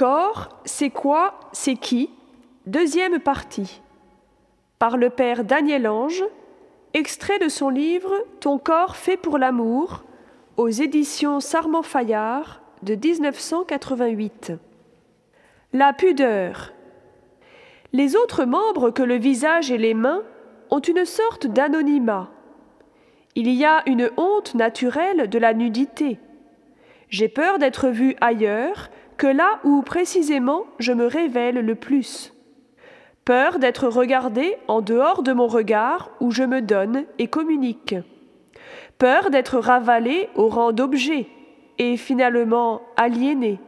Corps, c'est quoi, c'est qui? Deuxième partie. Par le père Daniel Ange, extrait de son livre Ton corps fait pour l'amour, aux éditions Sarment Fayard de 1988. La pudeur. Les autres membres que le visage et les mains ont une sorte d'anonymat. Il y a une honte naturelle de la nudité. J'ai peur d'être vu ailleurs que là où précisément je me révèle le plus. Peur d'être regardé en dehors de mon regard où je me donne et communique. Peur d'être ravalé au rang d'objet et finalement aliéné.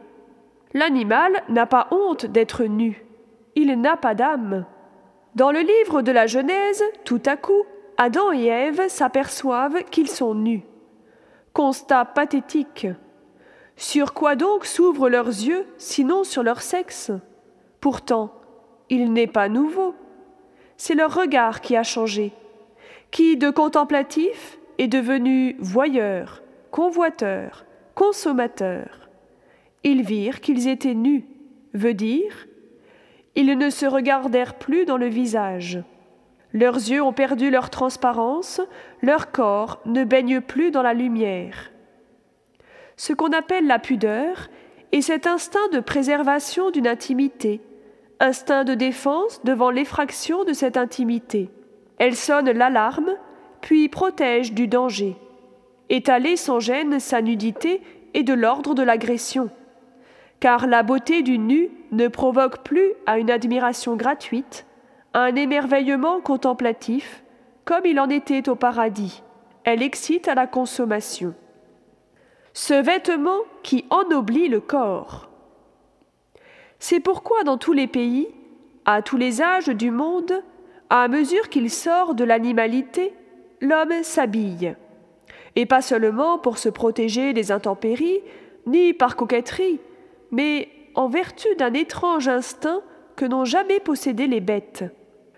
L'animal n'a pas honte d'être nu. Il n'a pas d'âme. Dans le livre de la Genèse, tout à coup, Adam et Ève s'aperçoivent qu'ils sont nus. Constat pathétique. Sur quoi donc s'ouvrent leurs yeux, sinon sur leur sexe? Pourtant, il n'est pas nouveau. C'est leur regard qui a changé, qui, de contemplatif, est devenu voyeur, convoiteur, consommateur. Ils virent qu'ils étaient nus, veut dire, ils ne se regardèrent plus dans le visage. Leurs yeux ont perdu leur transparence, leur corps ne baigne plus dans la lumière ce qu'on appelle la pudeur est cet instinct de préservation d'une intimité, instinct de défense devant l'effraction de cette intimité. Elle sonne l'alarme, puis protège du danger. Étaler sans gêne sa nudité est de l'ordre de l'agression, car la beauté du nu ne provoque plus à une admiration gratuite, à un émerveillement contemplatif, comme il en était au paradis. Elle excite à la consommation ce vêtement qui ennoblit le corps. C'est pourquoi dans tous les pays, à tous les âges du monde, à mesure qu'il sort de l'animalité, l'homme s'habille. Et pas seulement pour se protéger des intempéries, ni par coquetterie, mais en vertu d'un étrange instinct que n'ont jamais possédé les bêtes.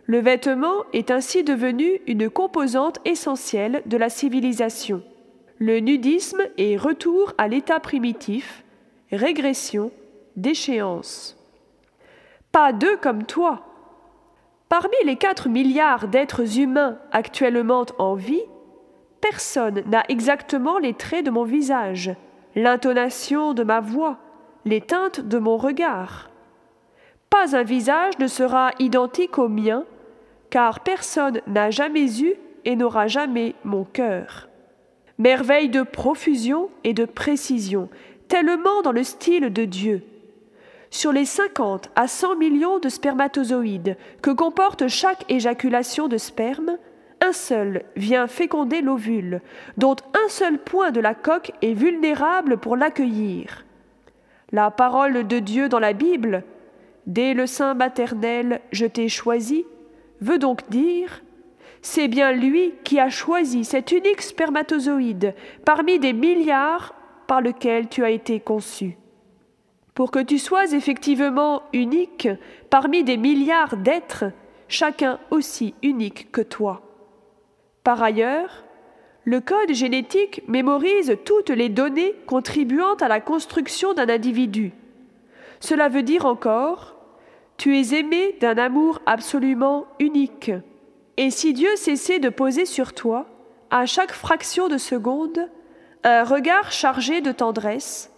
Le vêtement est ainsi devenu une composante essentielle de la civilisation. Le nudisme est retour à l'état primitif, régression, déchéance. Pas deux comme toi. Parmi les quatre milliards d'êtres humains actuellement en vie, personne n'a exactement les traits de mon visage, l'intonation de ma voix, les teintes de mon regard. Pas un visage ne sera identique au mien, car personne n'a jamais eu et n'aura jamais mon cœur merveille de profusion et de précision, tellement dans le style de Dieu. Sur les 50 à 100 millions de spermatozoïdes que comporte chaque éjaculation de sperme, un seul vient féconder l'ovule, dont un seul point de la coque est vulnérable pour l'accueillir. La parole de Dieu dans la Bible, dès le sein maternel je t'ai choisi, veut donc dire c'est bien lui qui a choisi cet unique spermatozoïde parmi des milliards par lequel tu as été conçu. Pour que tu sois effectivement unique parmi des milliards d'êtres, chacun aussi unique que toi. Par ailleurs, le code génétique mémorise toutes les données contribuant à la construction d'un individu. Cela veut dire encore, tu es aimé d'un amour absolument unique. Et si Dieu cessait de poser sur toi, à chaque fraction de seconde, un regard chargé de tendresse,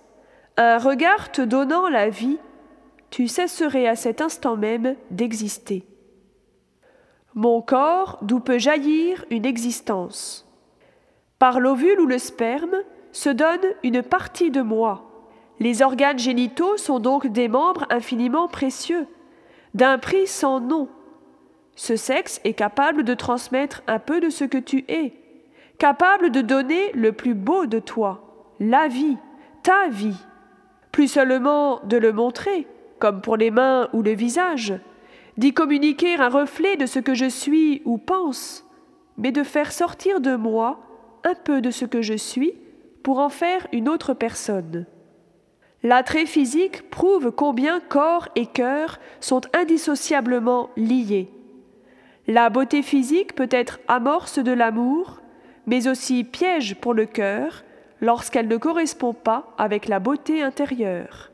un regard te donnant la vie, tu cesserais à cet instant même d'exister. Mon corps d'où peut jaillir une existence. Par l'ovule ou le sperme se donne une partie de moi. Les organes génitaux sont donc des membres infiniment précieux, d'un prix sans nom, ce sexe est capable de transmettre un peu de ce que tu es, capable de donner le plus beau de toi, la vie, ta vie. Plus seulement de le montrer, comme pour les mains ou le visage, d'y communiquer un reflet de ce que je suis ou pense, mais de faire sortir de moi un peu de ce que je suis pour en faire une autre personne. L'attrait physique prouve combien corps et cœur sont indissociablement liés. La beauté physique peut être amorce de l'amour, mais aussi piège pour le cœur lorsqu'elle ne correspond pas avec la beauté intérieure.